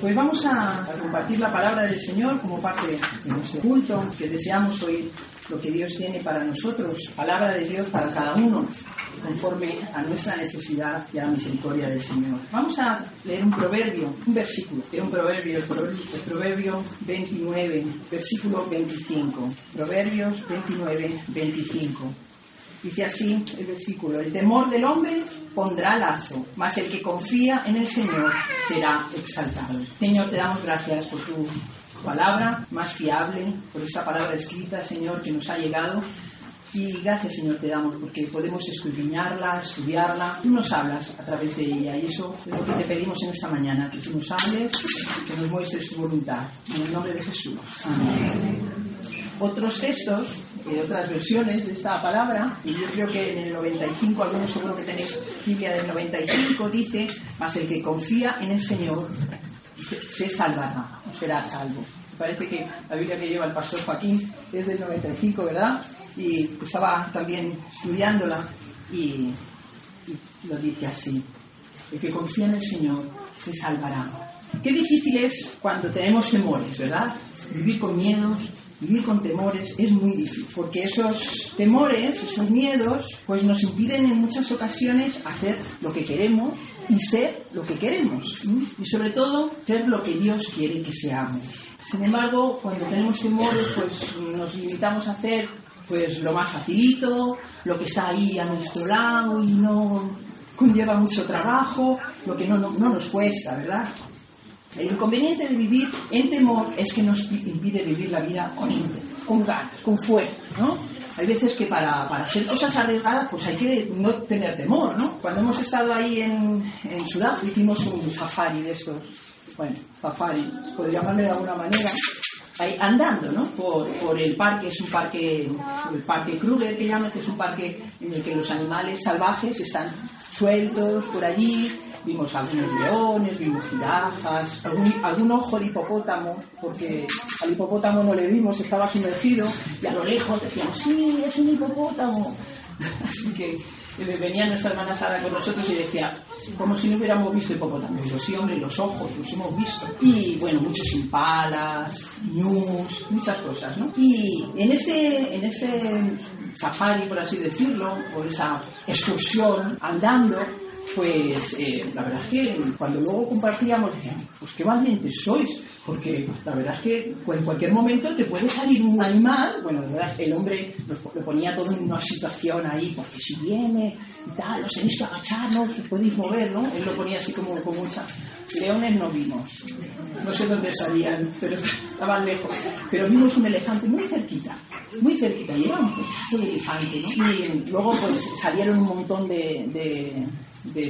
Pues vamos a, compartir la palabra del Señor como parte de nuestro culto, que deseamos oír lo que Dios tiene para nosotros, palabra de Dios para cada uno, conforme a nuestra necesidad y a la misericordia del Señor. Vamos a leer un proverbio, un versículo, de un proverbio, el proverbio, el proverbio 29, versículo 25. Proverbios 29, 25. Dice así el versículo, el temor del hombre pondrá lazo, mas el que confía en el Señor será exaltado. Señor, te damos gracias por tu palabra más fiable, por esa palabra escrita, Señor, que nos ha llegado. Y gracias, Señor, te damos porque podemos escudriñarla, estudiarla. Tú nos hablas a través de ella y eso es lo que te pedimos en esta mañana, que tú nos hables, que nos muestres tu voluntad. En el nombre de Jesús. Amén otros textos, de otras versiones de esta palabra, y yo creo que en el 95, algunos seguro que tenéis Biblia del 95, dice, mas el que confía en el Señor se, salvará, será salvo. Parece que la Biblia que lleva el pastor Joaquín es del 95, ¿verdad? Y estaba también estudiándola y, y lo dice así, el que confía en el Señor se salvará. Qué difícil es cuando tenemos temores, ¿verdad? Vivir con miedos, Vivir con temores es muy difícil, porque esos temores, esos miedos, pues nos impiden en muchas ocasiones hacer lo que queremos y ser lo que queremos. Y sobre todo, ser lo que Dios quiere que seamos. Sin embargo, cuando tenemos temores, pues nos limitamos a hacer pues lo más facilito, lo que está ahí a nuestro lado y no conlleva mucho trabajo, lo que no, no, no nos cuesta, ¿verdad? El inconveniente de vivir en temor es que nos impide vivir la vida con ímpetu, con ganas, con fuerza, ¿no? Hay veces que para, hacer cosas arriesgadas pues hay que no tener temor, ¿no? Cuando hemos estado ahí en, en Sudáfrica hicimos un safari de estos, bueno, safari, podría llamarle de alguna manera, ahí andando, ¿no? Por, por, el parque, es un parque, el parque Kruger que llaman, que es un parque en el que los animales salvajes están sueltos por allí, vimos algunos leones, vimos jirafas, algún, ojo de hipopótamo, porque al hipopótamo no le vimos, estaba sumergido, y a lo lejos decíamos, sí, es un hipopótamo. Así que eh, venía nuestra hermana Sara con nosotros y decía, como si no hubiéramos visto hipopótamo. Y yo, sí, hombre, los ojos, los hemos visto. Y bueno, muchos impalas, ñus, muchas cosas, ¿no? Y en este, en este safari, por así decirlo, por esa excursión andando, pues eh, la verdad es que cuando luego compartíamos decían, pues qué valientes sois, porque la verdad es que en cualquier momento te puede salir un animal, bueno, la verdad el hombre lo ponía todo en una situación ahí, porque si viene y tal, os tenéis que agachar, ¿no? podéis mover, ¿no? Él lo ponía así como con mucha... Leones no vimos, no sé dónde salían, pero estaban lejos, pero vimos un elefante muy cerquita, muy cerquita, y era un elefante, ¿no? Y luego pues salieron un montón de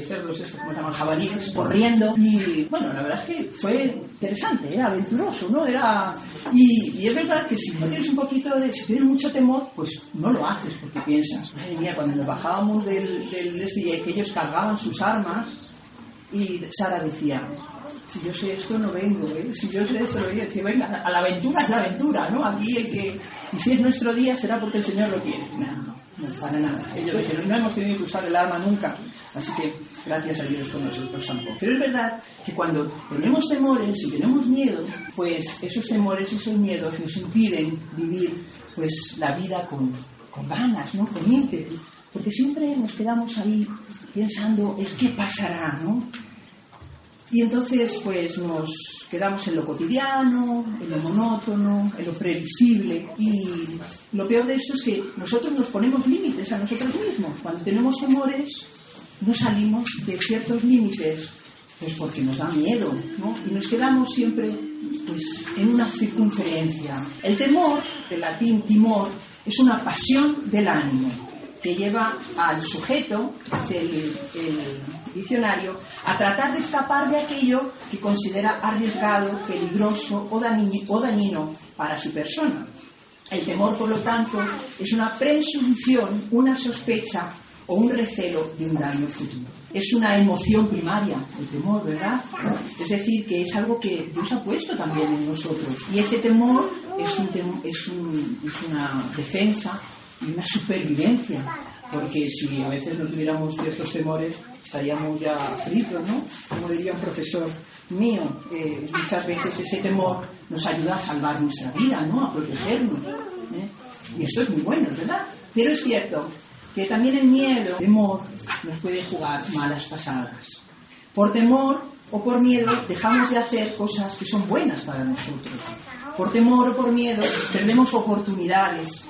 cerdos, estos, como llaman, jabalíes, corriendo. Y bueno, la verdad es que fue interesante, era aventuroso, ¿no? Era... Y, es verdad que si no tienes un poquito de... Si tienes mucho temor, pues no lo haces porque piensas, madre mía, cuando nos bajábamos del, del este, que ellos cargaban sus armas, y Sara decía, si yo sé esto no vengo, ¿eh? si yo sé esto no vengo, decía, venga, a la aventura es la aventura, ¿no? Aquí el que... Y si es nuestro día será porque el Señor lo quiere. No, no, para nada. Ellos dijeron, no hemos tenido que usar el arma nunca. Así que gracias a Dios con nosotros tampoco. Pero es verdad que cuando tenemos temores y tenemos miedo, pues esos temores, y esos miedos nos impiden vivir pues la vida con, con ganas, ¿no? con ímpetu. Porque siempre nos quedamos ahí pensando en qué pasará, ¿no? Y entonces pues nos quedamos en lo cotidiano, en lo monótono, en lo previsible. Y lo peor de esto es que nosotros nos ponemos límites a nosotros mismos. Cuando tenemos temores, no salimos de ciertos límites, pues porque nos da miedo, ¿no? Y nos quedamos siempre pues, en una circunferencia. El temor, del latín timor, es una pasión del ánimo que lleva al sujeto, hace el, el, diccionario, a tratar de escapar de aquello que considera arriesgado, peligroso o o dañino para su persona. El temor, por lo tanto, es una presunción, una sospecha o un recelo de un daño futuro. Es una emoción primaria, el temor, ¿verdad? Es decir, que es algo que Dios ha puesto también en nosotros. Y ese temor es, un es, un, es una defensa y una supervivencia porque si a veces no tuviéramos ciertos temores, estaríamos ya fritos, ¿no? Como diría un profesor mío, eh, muchas veces ese temor nos ayuda a salvar nuestra vida, ¿no? A protegernos. ¿eh? Y esto es muy bueno, ¿verdad? Pero es cierto que también el miedo, el temor, nos puede jugar malas pasadas. Por temor o por miedo dejamos de hacer cosas que son buenas para nosotros. Por temor o por miedo perdemos oportunidades.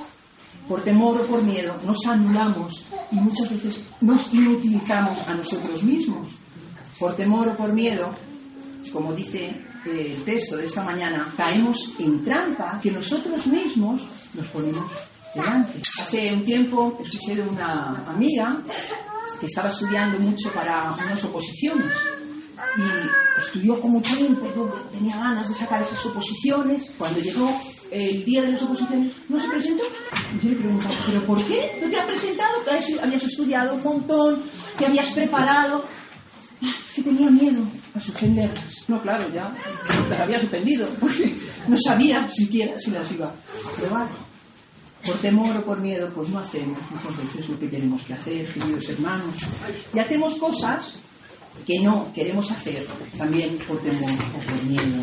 Por temor o por miedo nos anulamos y muchas veces nos inutilizamos a nosotros mismos. Por temor o por miedo, como dice el texto de esta mañana, caemos en trampa que nosotros mismos nos ponemos Hace un tiempo escuché de una amiga que estaba estudiando mucho para unas oposiciones y estudió con mucho ímpetu, tenía ganas de sacar esas oposiciones. Cuando llegó el día de las oposiciones, no se presentó. Yo le preguntaba, ¿pero por qué no te has presentado? Que habías estudiado un montón, que habías preparado. Es que tenía miedo a suspenderlas. No, claro, ya las había suspendido, porque no sabía siquiera si las iba a probar. Por temor o por miedo, pues no hacemos muchas veces lo que tenemos que hacer, queridos hermanos. Y hacemos cosas que no queremos hacer también por temor o por miedo.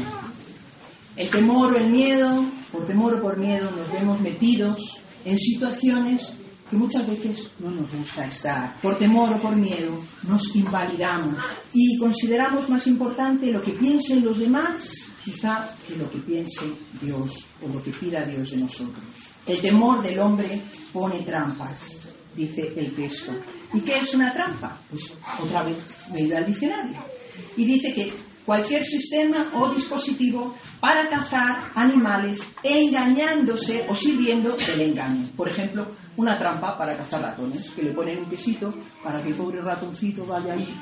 El temor o el miedo, por temor o por miedo, nos vemos metidos en situaciones que muchas veces no nos gusta estar. Por temor o por miedo nos invalidamos y consideramos más importante lo que piensen los demás quizá que lo que piense Dios o lo que pida Dios de nosotros. El temor del hombre pone trampas, dice el texto. ¿Y qué es una trampa? Pues otra vez me he al diccionario. Y dice que cualquier sistema o dispositivo para cazar animales engañándose o sirviendo del engaño. Por ejemplo, una trampa para cazar ratones, que le ponen un quesito para que el pobre ratoncito vaya ahí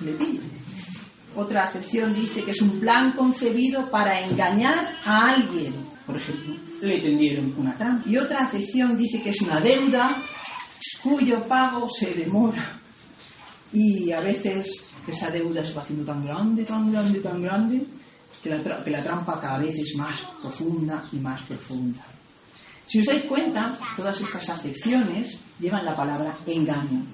y le pille. Otra acepción dice que es un plan concebido para engañar a alguien. Por ejemplo, le tendieron una trampa. Y otra acepción dice que es una deuda cuyo pago se demora. Y a veces esa deuda se va haciendo tan grande, tan grande, tan grande, que la, que la trampa cada vez es más profunda y más profunda. Si os dais cuenta, todas estas acepciones llevan la palabra engaño.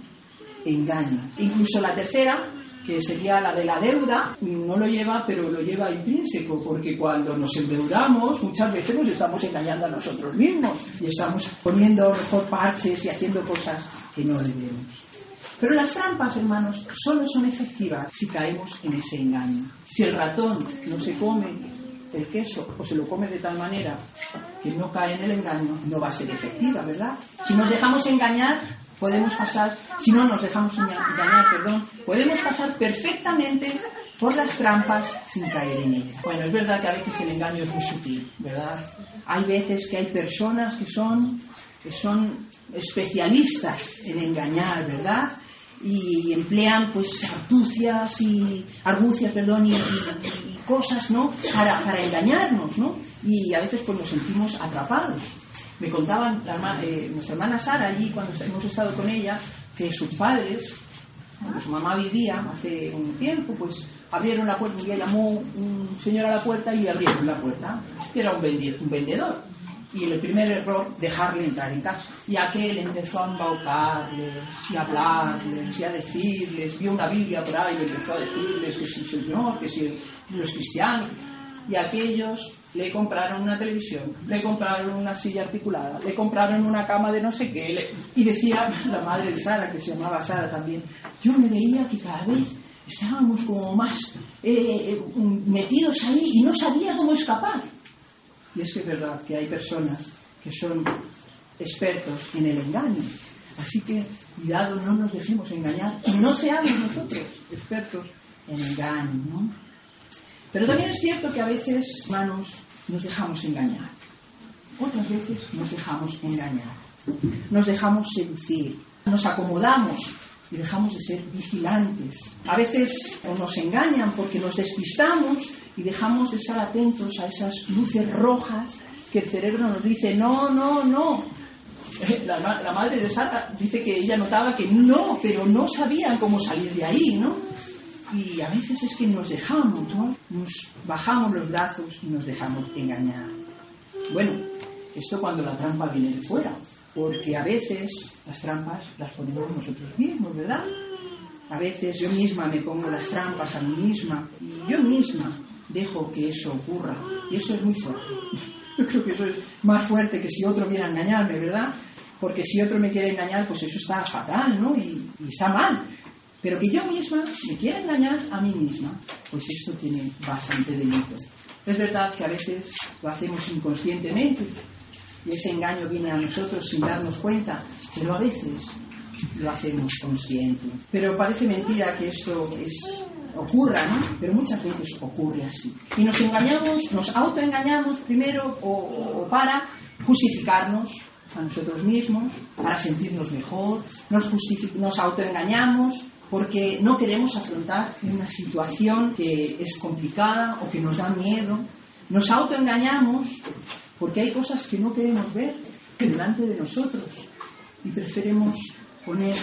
Engaño. Incluso la tercera, que sería la de la deuda, no lo lleva, pero lo lleva intrínseco, porque cuando nos endeudamos, muchas veces nos estamos engañando a nosotros mismos y estamos poniendo mejor parches y haciendo cosas que no debemos. Pero las trampas, hermanos, solo son efectivas si caemos en ese engaño. Si el ratón no se come el queso o se lo come de tal manera que no cae en el engaño, no va a ser efectiva, ¿verdad? Si nos dejamos engañar, podemos pasar, si no nos dejamos engañar, perdón, podemos pasar perfectamente por las trampas sin caer en ellas. Bueno, es verdad que a veces el engaño es muy sutil, ¿verdad? Hay veces que hay personas que son, que son especialistas en engañar, ¿verdad? Y emplean pues argucias y argucias, perdón, y, cosas, ¿no? Para, para engañarnos, ¿no? Y a veces pues nos sentimos atrapados. Me contaban eh, nuestra hermana Sara allí, cuando hemos estado con ella, que sus padres, cuando su mamá vivía hace un tiempo, pues abrieron la puerta, día llamó un señor a la puerta y abrieron la puerta. Era un vendedor. Y el primer error, dejarle entrar en casa. Y aquel empezó a embaucarles, y a hablarles, y a decirles, vio una Biblia por ahí y empezó a decirles que si el Señor, que si los cristianos. Y aquellos le compraron una televisión, le compraron una silla articulada, le compraron una cama de no sé qué. Y decía la madre de Sara, que se llamaba Sara también, yo me veía que cada vez estábamos como más eh, metidos ahí y no sabía cómo escapar. Y es que es verdad que hay personas que son expertos en el engaño. Así que cuidado, no nos dejemos engañar y no seamos nosotros expertos en engaño. ¿no? Pero también es cierto que a veces, hermanos, nos dejamos engañar. Otras veces nos dejamos engañar. Nos dejamos seducir. Nos acomodamos y dejamos de ser vigilantes. A veces nos engañan porque nos despistamos y dejamos de estar atentos a esas luces rojas que el cerebro nos dice, no, no, no. La, madre de Sara dice que ella notaba que no, pero no sabían cómo salir de ahí, ¿no? Y a veces es que nos dejamos, ¿no? Nos bajamos los brazos y nos dejamos engañar. Bueno, esto cuando la trampa viene de fuera. porque a veces las trampas las ponemos nosotros mismos, ¿verdad? A veces yo misma me pongo las trampas a mí misma y yo misma dejo que eso ocurra. Y eso es muy fuerte. Yo creo que eso es más fuerte que si otro viene a engañarme, ¿verdad? Porque si otro me quiere engañar, pues eso está fatal, ¿no? Y está mal. Pero que yo misma me quiera engañar a mí misma, pues esto tiene bastante delito. Es verdad que a veces lo hacemos inconscientemente y ese engaño viene a nosotros sin darnos cuenta, pero a veces lo hacemos consciente. Pero parece mentira que esto es, ocurra, ¿no? Pero muchas veces ocurre así. Y nos engañamos, nos autoengañamos primero o, o para justificarnos a nosotros mismos, para sentirnos mejor, nos, nos autoengañamos porque no queremos afrontar una situación que es complicada o que nos da miedo. Nos autoengañamos porque hay cosas que no queremos ver delante de nosotros y preferimos poner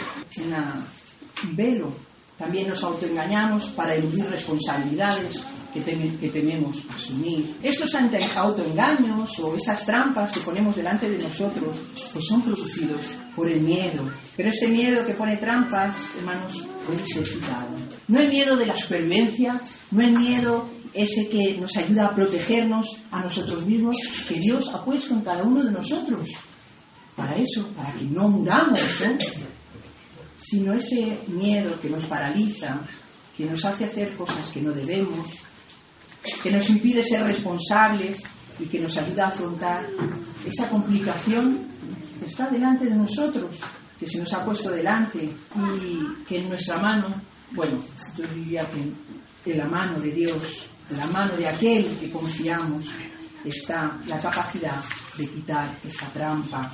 un velo. También nos autoengañamos para eludir responsabilidades que, teme, que, tememos asumir. Estos autoengaños o esas trampas que ponemos delante de nosotros pues son producidos por el miedo. Pero ese miedo que pone trampas, hermanos, puede ser quitado. No el miedo de la supervivencia, no el miedo ese que nos ayuda a protegernos a nosotros mismos, que Dios ha puesto en cada uno de nosotros. Para eso, para que no muramos, ¿eh? sino ese miedo que nos paraliza, que nos hace hacer cosas que no debemos, que nos impide ser responsables y que nos ayuda a afrontar esa complicación que está delante de nosotros, que se nos ha puesto delante y que en nuestra mano, bueno, yo diría que en la mano de Dios, en la mano de aquel que confiamos, está la capacidad de quitar esa trampa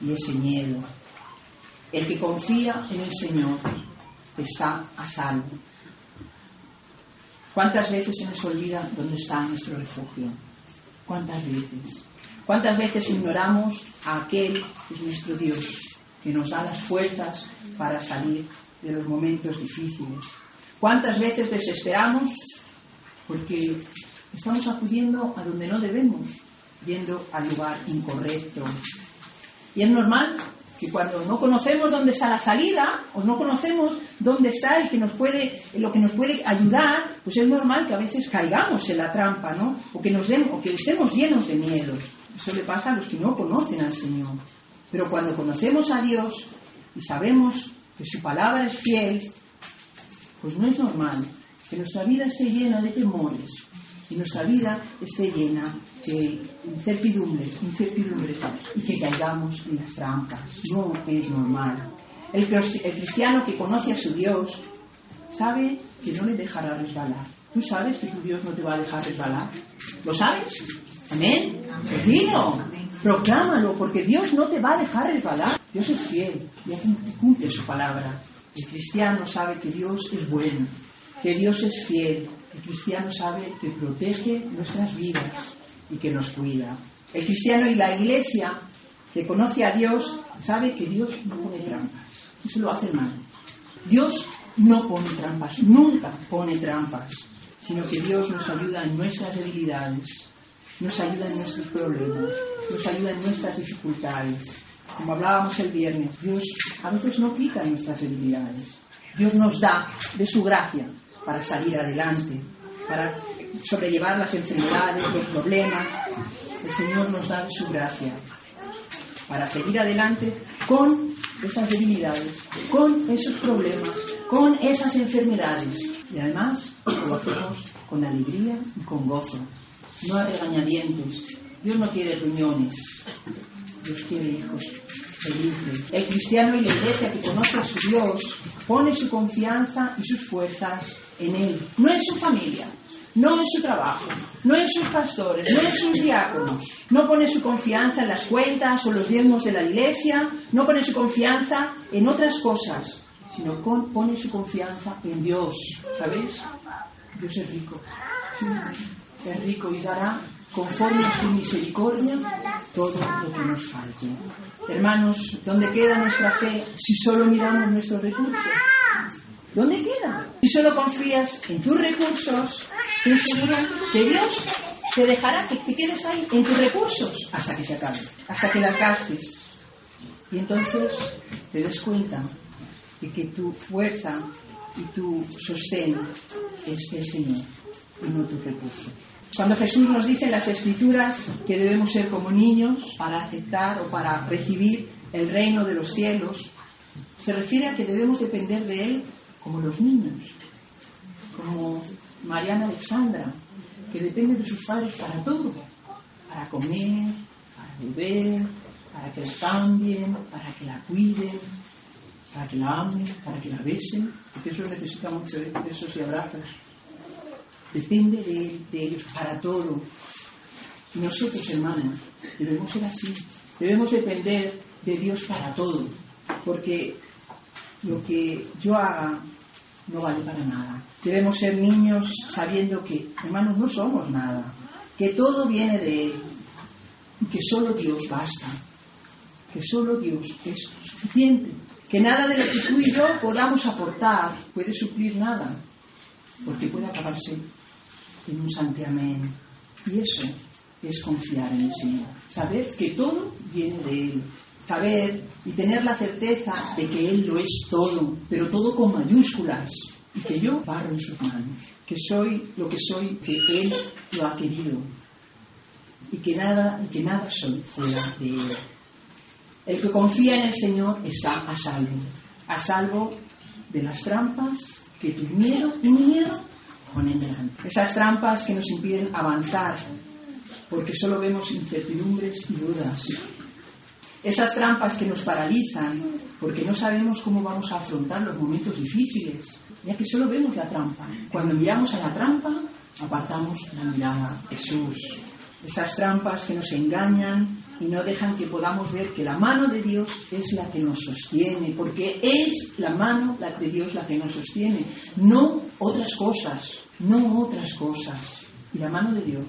y ese miedo. El que confía en el Señor está a salvo. ¿Cuántas veces se nos olvida dónde está nuestro refugio? ¿Cuántas veces? ¿Cuántas veces ignoramos a aquel que es nuestro Dios, que nos da las fuerzas para salir de los momentos difíciles? ¿Cuántas veces desesperamos porque estamos acudiendo a donde no debemos, yendo al lugar incorrecto? Y es normal que cuando no conocemos dónde está la salida o no conocemos dónde está el que nos puede lo que nos puede ayudar pues es normal que a veces caigamos en la trampa no o que nos den, o que estemos llenos de miedo. Eso le pasa a los que no conocen al Señor. Pero cuando conocemos a Dios y sabemos que su palabra es fiel pues no es normal que nuestra vida esté llena de temores y nuestra vida esté llena de incertidumbre, incertidumbre y que caigamos en las trampas. No es normal. El, el cristiano que conoce a su Dios sabe que no le dejará resbalar. ¿Tú sabes que tu Dios no te va a dejar resbalar? ¿Lo sabes? Amén. Pues dilo, proclámalo, porque Dios no te va a dejar resbalar. Dios es fiel y cumple su palabra. El cristiano sabe que Dios es bueno, que Dios es fiel. El cristiano sabe que protege nuestras vidas y que nos cuida. El cristiano y la iglesia que conoce a Dios sabe que Dios no pone trampas. Eso lo hace mal. Dios no pone trampas, nunca pone trampas, sino que Dios nos ayuda en nuestras debilidades, nos ayuda en nuestros problemas, nos ayuda en nuestras dificultades. Como hablábamos el viernes, Dios a veces no quita nuestras debilidades. Dios nos da de su gracia para salir adelante, para sobrellevar las enfermedades, los problemas. El Señor nos da su gracia para seguir adelante con esas debilidades, con esos problemas, con esas enfermedades. Y además lo hacemos con alegría y con gozo, no a regañadientes. Dios no quiere reuniones, Dios quiere hijos El cristiano y la iglesia que conoce a su Dios pone su confianza y sus fuerzas en Él, no en su familia, no en su trabajo, no en sus pastores, no en sus diáconos. No pone su confianza en las cuentas o los diezmos de la iglesia, no pone su confianza en otras cosas, sino pone su confianza en Dios. ¿Sabéis? Dios es rico. Es rico y dará conforme a su misericordia todo lo que nos falte. Hermanos, ¿dónde queda nuestra fe si solo miramos nuestros recursos? ¿Dónde queda? Si solo confías en tus recursos, te aseguro que Dios te dejará que te quedes ahí en tus recursos hasta que se acaben, hasta que las gastes. Y entonces te des cuenta de que tu fuerza y tu sostén es el Señor y no tu recurso. Cuando Jesús nos dice en las Escrituras que debemos ser como niños para aceptar o para recibir el reino de los cielos, se refiere a que debemos depender de Él como los niños, como Mariana Alexandra, que depende de sus padres para todo, para comer, para beber, para que la cambien, para que la cuiden, para que la amen, para que la besen, porque eso necesita mucho besos y abrazos. Depende de, de ellos para todo. Nosotros, hermanos, debemos ser así. Debemos depender de Dios para todo, porque lo que yo haga no vale para nada. Debemos ser niños sabiendo que, hermanos, no somos nada, que todo viene de Él y que solo Dios basta, que solo Dios es suficiente, que nada de lo que tú y yo podamos aportar puede suplir nada, porque puede acabarse en un santiamén. Y eso es confiar en el Señor, saber que todo viene de Él, saber y tener la certeza de que Él lo es todo, pero todo con mayúsculas, y que yo barro en sus manos, que soy lo que soy, que Él lo ha querido, y que nada, y que nada soy fuera de Él. El que confía en el Señor está a salvo, a salvo de las trampas que tu miedo mi miedo. Esas trampas que nos impiden avanzar, porque solo vemos incertidumbres y dudas. Esas trampas que nos paralizan, porque no sabemos cómo vamos a afrontar los momentos difíciles, ya que solo vemos la trampa. Cuando miramos a la trampa, apartamos la mirada Jesús. Esas trampas que nos engañan y no dejan que podamos ver que la mano de Dios es la que nos sostiene, porque es la mano de Dios la que nos sostiene, no otras cosas, no otras cosas. Y la mano de Dios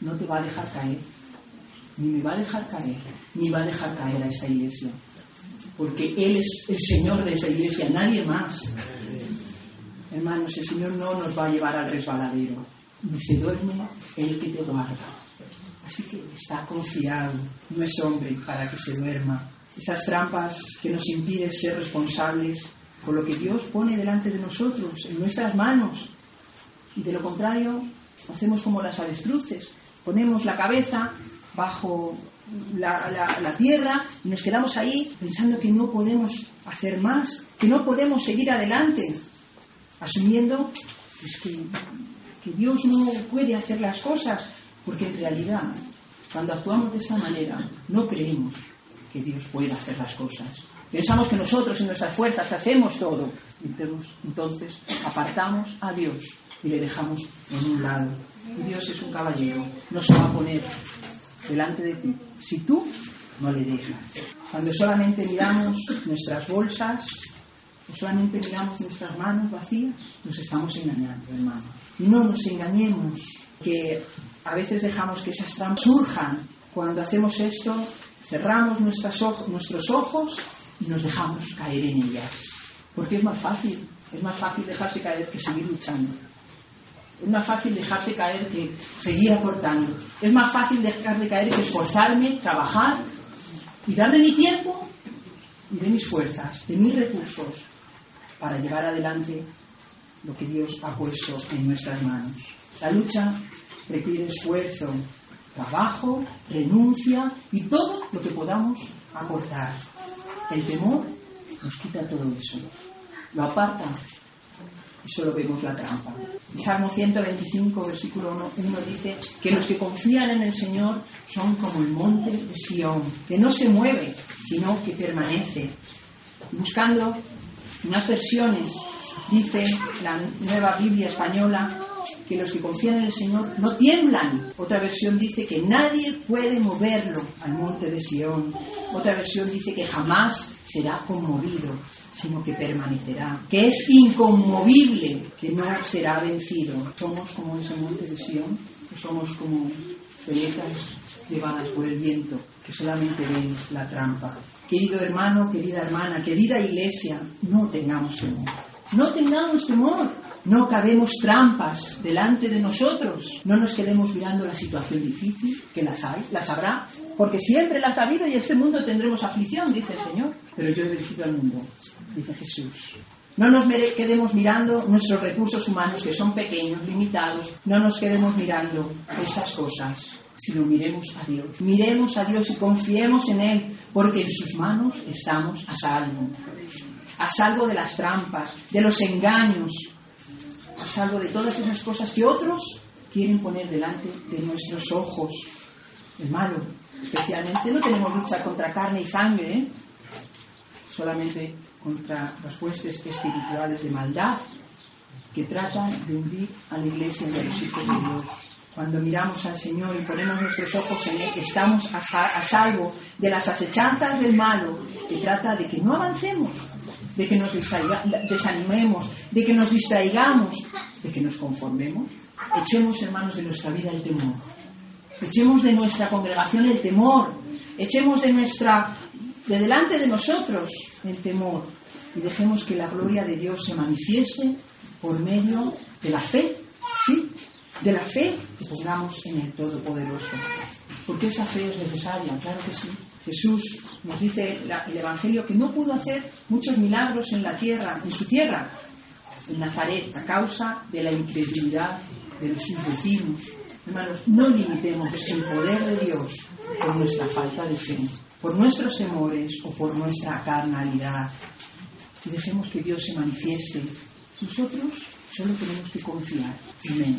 no te va a dejar caer, ni me va a dejar caer, ni va a dejar caer a esa iglesia, porque Él es el Señor de esa iglesia, nadie más. Hermanos, el Señor no nos va a llevar al resbaladero, ni se duerme el que te guarda. Así que está confiado, no es hombre para que se duerma. Esas trampas que nos impiden ser responsables por lo que Dios pone delante de nosotros, en nuestras manos. Y de lo contrario, hacemos como las avestruces, ponemos la cabeza bajo la, tierra y nos quedamos ahí pensando que no podemos hacer más, que no podemos seguir adelante, asumiendo pues, que Dios no puede hacer las cosas, porque en realidad, cuando actuamos de esta manera, no creemos que Dios pueda hacer las cosas. Pensamos que nosotros en nuestras fuerzas hacemos todo. Entonces apartamos a Dios y le dejamos en un lado. Y Dios es un caballero, no se va a poner delante de ti si tú no le dejas. Cuando solamente miramos nuestras bolsas, o solamente miramos nuestras manos vacías, nos estamos engañando, hermanos. Y no nos engañemos, que a veces dejamos que esas trampas surjan. Cuando hacemos esto, cerramos nuestros ojos y nos dejamos caer en ellas. Porque es más fácil, es más fácil dejarse caer que seguir luchando. Es más fácil dejarse caer que seguir aportando. Es más fácil dejar de caer que esforzarme, trabajar y dar de mi tiempo y de mis fuerzas, de mis recursos, para llevar adelante lo que Dios ha puesto en nuestras manos. La lucha requiere esfuerzo, trabajo, renuncia y todo lo que podamos aportar. El temor nos quita todo eso, lo aparta y solo vemos la trampa. Salmo 125, versículo 1, 1, dice que los que confían en el Señor son como el monte de Sión, que no se mueve, sino que permanece. Buscando unas versiones, dice la nueva Biblia española, que los que confían en el Señor no tiemblan. Otra versión dice que nadie puede moverlo al monte de Sión. Otra versión dice que jamás será conmovido, sino que permanecerá, que es inconmovible, que no será vencido. Somos como ese monte de Sión, somos como pelecas llevadas por el viento, que solamente ven la trampa. Querido hermano, querida hermana, querida iglesia, no tengamos temor. No tengamos temor. No cabemos trampas delante de nosotros. No nos quedemos mirando la situación difícil, que las hay, las habrá, porque siempre las ha habido y en este mundo tendremos aflicción, dice el Señor. Pero yo he vencido al mundo, dice Jesús. No nos quedemos mirando nuestros recursos humanos, que son pequeños, limitados. No nos quedemos mirando estas cosas, sino miremos a Dios. Miremos a Dios y confiemos en Él, porque en sus manos estamos a salvo. A salvo de las trampas, de los engaños, a salvo de todas esas cosas que otros quieren poner delante de nuestros ojos. El malo, especialmente. No tenemos lucha contra carne y sangre, ¿eh? solamente contra las huestes espirituales de maldad que tratan de hundir a la iglesia a los hijos de Dios. Cuando miramos al Señor y ponemos nuestros ojos en Él, estamos a, salvo de las acechanzas del malo que trata de que no avancemos, de que nos desanimemos, de que nos distraigamos, de que nos conformemos. Echemos, hermanos, de nuestra vida el temor. Echemos de nuestra congregación el temor. Echemos de nuestra de delante de nosotros el temor y dejemos que la gloria de Dios se manifieste por medio de la fe, ¿sí? De la fe que pongamos en el Todopoderoso. Porque esa fe es necesaria, claro que sí. Jesús nos dice el Evangelio que no pudo hacer muchos milagros en la tierra, en su tierra, en Nazaret, a causa de la incredulidad de sus vecinos. Hermanos, no limitemos el poder de Dios por nuestra falta de fe, por nuestros temores o por nuestra carnalidad. Y dejemos que Dios se manifieste. Nosotros solo tenemos que confiar. Amén.